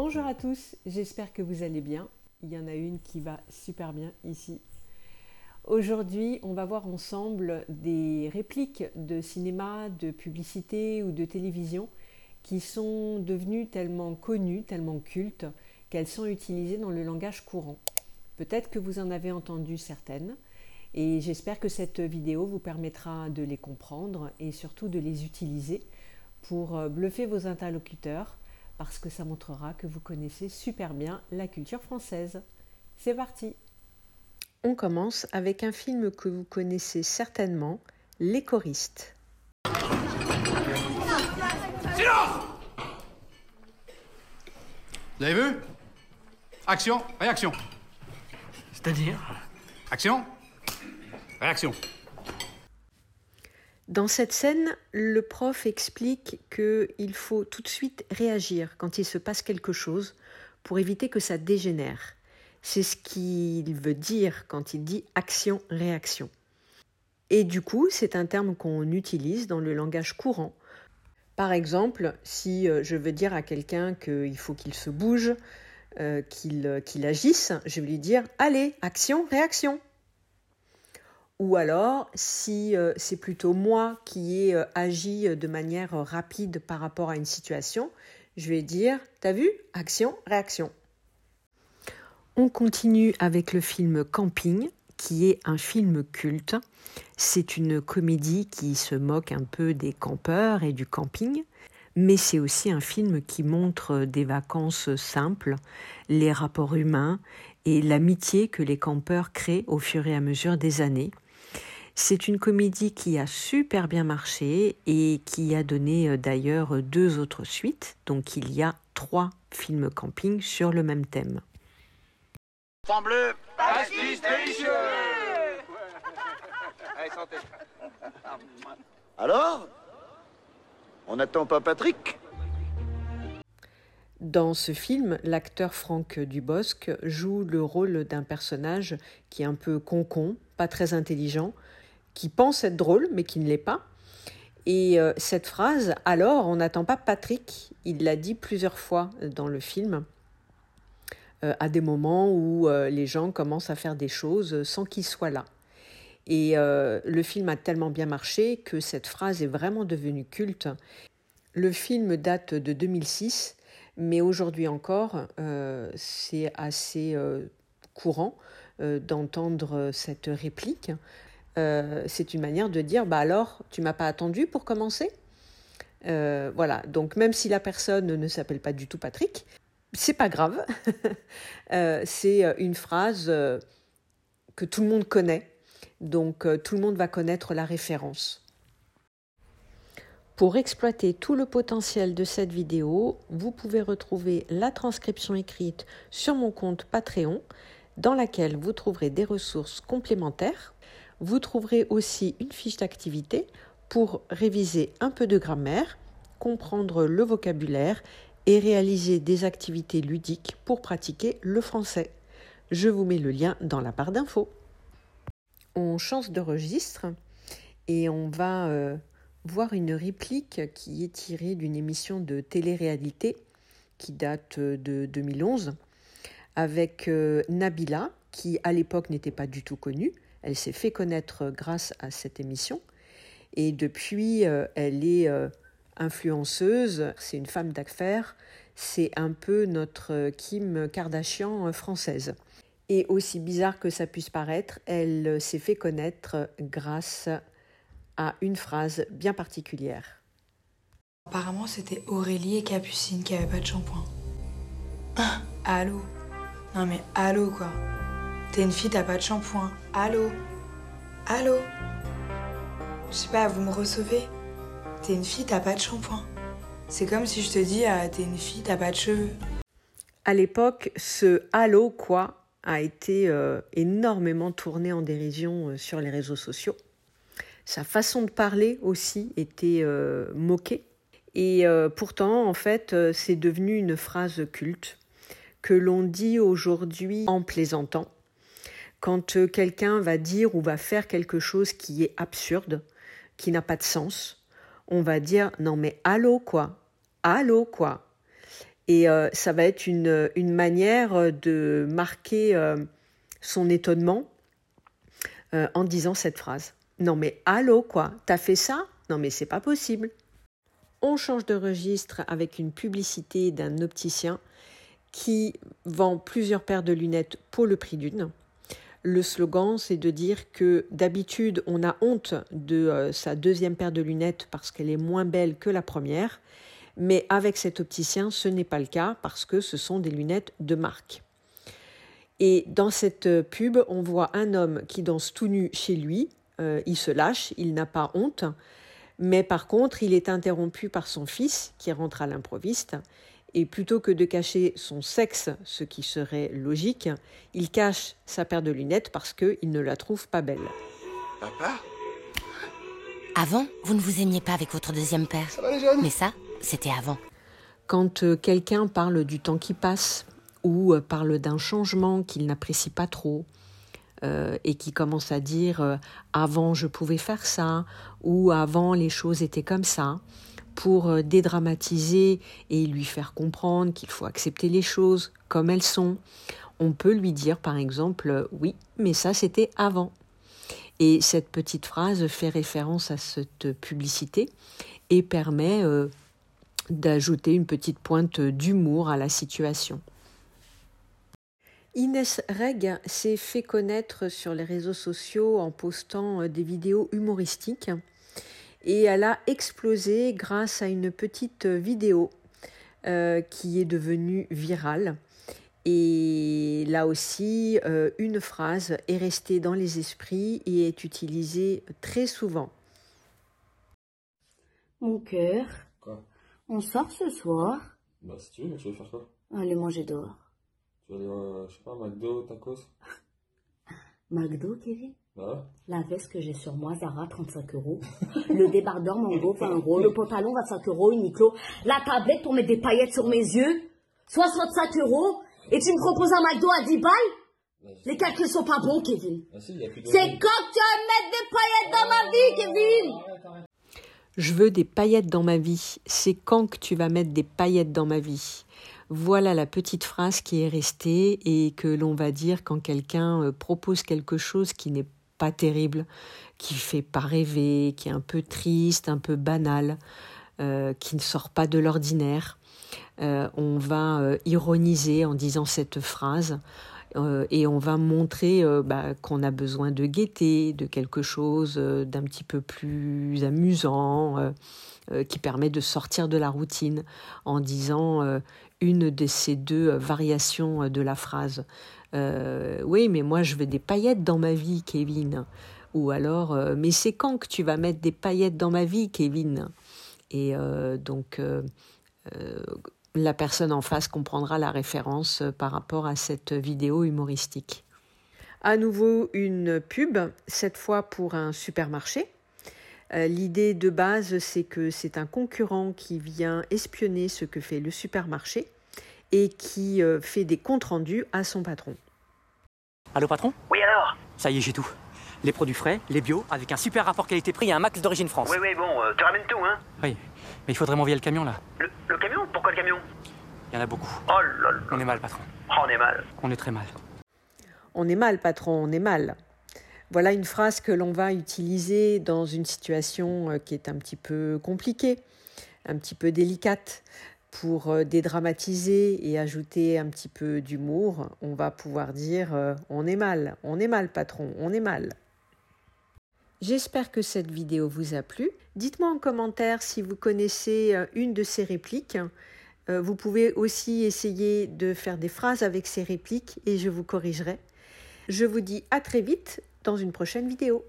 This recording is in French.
Bonjour à tous, j'espère que vous allez bien. Il y en a une qui va super bien ici. Aujourd'hui, on va voir ensemble des répliques de cinéma, de publicité ou de télévision qui sont devenues tellement connues, tellement cultes, qu'elles sont utilisées dans le langage courant. Peut-être que vous en avez entendu certaines et j'espère que cette vidéo vous permettra de les comprendre et surtout de les utiliser pour euh, bluffer vos interlocuteurs parce que ça montrera que vous connaissez super bien la culture française. C'est parti On commence avec un film que vous connaissez certainement, Les choristes. Silence Vous avez vu? Action, réaction. C'est-à-dire? Action, réaction. Dans cette scène, le prof explique qu'il faut tout de suite réagir quand il se passe quelque chose pour éviter que ça dégénère. C'est ce qu'il veut dire quand il dit action-réaction. Et du coup, c'est un terme qu'on utilise dans le langage courant. Par exemple, si euh, je veux dire à quelqu'un qu'il faut qu'il se bouge, euh, euh, qu'il agisse, je vais lui dire Allez, action-réaction. Ou alors, si c'est plutôt moi qui ai agi de manière rapide par rapport à une situation, je vais dire T'as vu? Action, réaction. On continue avec le film Camping, qui est un film culte. C'est une comédie qui se moque un peu des campeurs et du camping, mais c'est aussi un film qui montre des vacances simples, les rapports humains et l'amitié que les campeurs créent au fur et à mesure des années. C'est une comédie qui a super bien marché et qui a donné euh, d'ailleurs deux autres suites, donc il y a trois films camping sur le même thème. bleu, délicieux Allez, santé. Alors On n'attend pas Patrick? Dans ce film, l'acteur Franck Dubosc joue le rôle d'un personnage qui est un peu concon, pas très intelligent, qui pense être drôle mais qui ne l'est pas. Et euh, cette phrase, alors on n'attend pas Patrick, il l'a dit plusieurs fois dans le film, euh, à des moments où euh, les gens commencent à faire des choses sans qu'il soit là. Et le film a tellement bien marché que cette phrase est vraiment devenue culte. Le film date de 2006, mais aujourd'hui encore, c'est assez courant d'entendre cette réplique. Euh, c'est une manière de dire bah alors tu m'as pas attendu pour commencer? Euh, voilà. Donc même si la personne ne s'appelle pas du tout Patrick c'est pas grave. Euh, c'est une phrase que tout le monde connaît. Donc tout le monde va connaître la référence. Pour exploiter tout le potentiel de cette vidéo, vous pouvez retrouver la transcription écrite sur mon compte Patreon, dans laquelle vous trouverez des ressources complémentaires vous trouverez aussi une fiche d'activité pour réviser un peu de grammaire, comprendre le vocabulaire et réaliser des activités ludiques pour pratiquer le français. Je vous mets le lien dans la barre d'infos. On change de registre et on va euh, voir une réplique qui est tirée d'une émission de télé-réalité qui date de 2011 avec euh, Nabila qui à l'époque n'était pas du tout connue elle s'est fait connaître grâce à cette émission et depuis, euh, elle est euh, influenceuse, c'est une femme d'affaires, c'est un peu notre Kim Kardashian française. Et aussi bizarre que ça puisse paraître, elle s'est fait connaître grâce à une phrase bien particulière. Apparemment, c'était Aurélie et Capucine qui n'avaient pas de shampoing. Ah, allô? Non mais allô quoi? T'es une fille, t'as pas de shampoing. Allô? Allô? Je sais pas, vous me recevez? T'es une fille, t'as pas de shampoing. C'est comme si je te dis, ah, t'es une fille, t'as pas de cheveux. À l'époque, ce allô quoi a été euh, énormément tourné en dérision euh, sur les réseaux sociaux. Sa façon de parler aussi était euh, moquée. Et pourtant, en fait, c'est devenu une phrase culte que l'on dit aujourd'hui en plaisantant quand euh, quelqu'un va dire ou va faire quelque chose qui est absurde, qui n'a pas de sens, on va dire non mais allô quoi Allô quoi Et euh, ça va être une, manière de marquer euh, son étonnement en disant cette phrase. Non mais allô quoi, t'as fait ça? Non mais c'est pas possible. On change de registre avec une publicité d'un opticien qui vend plusieurs paires de lunettes pour le prix d'une. Le slogan, c'est de dire que d'habitude, on a honte de euh, sa deuxième paire de lunettes parce qu'elle est moins belle que la première, mais avec cet opticien, ce n'est pas le cas parce que ce sont des lunettes de marque. Et dans cette pub, on voit un homme qui danse tout nu chez lui, euh, il se lâche, il n'a pas honte, mais par contre, il est interrompu par son fils qui rentre à l'improviste et plutôt que de cacher son sexe, ce qui serait logique, il cache sa paire de lunettes parce qu'il ne la trouve pas belle. Papa Avant, vous ne vous aimiez pas avec votre deuxième paire. Ça va les jeunes? Mais ça, c'était avant. Quand euh, quelqu'un parle du temps qui passe ou euh, parle d'un changement qu'il n'apprécie pas trop, euh, et qui commence à dire euh, avant je pouvais faire ça ou avant les choses étaient comme ça pour euh, dédramatiser et lui faire comprendre qu'il faut accepter les choses comme elles sont. On peut lui dire par exemple oui, mais ça c'était avant. Et cette petite phrase fait référence à cette publicité et permet d'ajouter une petite pointe d'humour à la situation. Inès Reg s'est fait connaître sur les réseaux sociaux en postant des vidéos humoristiques et elle a explosé grâce à une petite vidéo euh, qui est devenue virale. Et là aussi, euh, une phrase est restée dans les esprits et est utilisée très souvent. Mon cœur. Quoi? On sort ce soir Bah si tu veux, mais tu veux faire quoi? Aller manger dehors. Tu veux aller, euh, je sais pas, McDo, tacos? McDo, Kevin? Ouais. La veste que j'ai sur moi, Zara, 35 euros. Le débardeur Mango, 20 euros. Le pantalon, 25 euros, Uniqlo. La tablette pour mettre des paillettes sur mes yeux, 65 euros. Et tu me proposes un McDo à 10 balles? Les calculs sont pas bons, Kevin. Si. C'est quand tu vas mettre des paillettes dans ma vie, Kevin? Je veux des paillettes dans ma vie. C'est quand que tu vas mettre des paillettes dans ma vie? Voilà la petite phrase qui est restée et que l'on va dire quand quelqu'un euh, propose quelque chose qui n'est pas terrible, qui fait pas rêver, qui est un peu triste, un peu banal, euh, qui ne sort pas de l'ordinaire. Euh, on va euh, ironiser en disant cette phrase et on va montrer bah, qu'on a besoin de gaieté, de quelque chose d'un petit peu plus amusant, qui permet de sortir de la routine en disant une de ces deux variations de la phrase. Euh, oui, mais moi je veux des paillettes dans ma vie, Kevin. Ou alors, euh, mais c'est quand que tu vas mettre des paillettes dans ma vie, Kevin? Et euh, donc, la personne en face comprendra la référence par rapport à cette vidéo humoristique. À nouveau une pub, cette fois pour un supermarché. L'idée de base, c'est que c'est un concurrent qui vient espionner ce que fait le supermarché et qui fait des comptes rendus à son patron. Allô patron? Oui alors? Ça y est, j'ai tout. Les produits frais, les bio, avec un super rapport qualité-prix et un max d'origine France. Oui, oui, bon, euh, tu ramènes tout, hein? Oui, mais il faudrait m'envoyer le camion là. le, le camion? Pourquoi le camion? Il y en a beaucoup. Oh là là On est mal, patron. Oh, on est mal. On est très mal. On est mal, patron, on est mal. Voilà une phrase que l'on va utiliser dans une situation euh, qui est un petit peu compliquée, un petit peu délicate. Pour euh, dédramatiser et ajouter un petit peu d'humour, on va pouvoir dire euh, on est mal, on est mal, patron, on est mal. J'espère que cette vidéo vous a plu. Dites-moi en commentaire si vous connaissez euh, une de ces répliques. Vous pouvez aussi essayer de faire des phrases avec ces répliques et je vous corrigerai. Je vous dis à très vite dans une prochaine vidéo.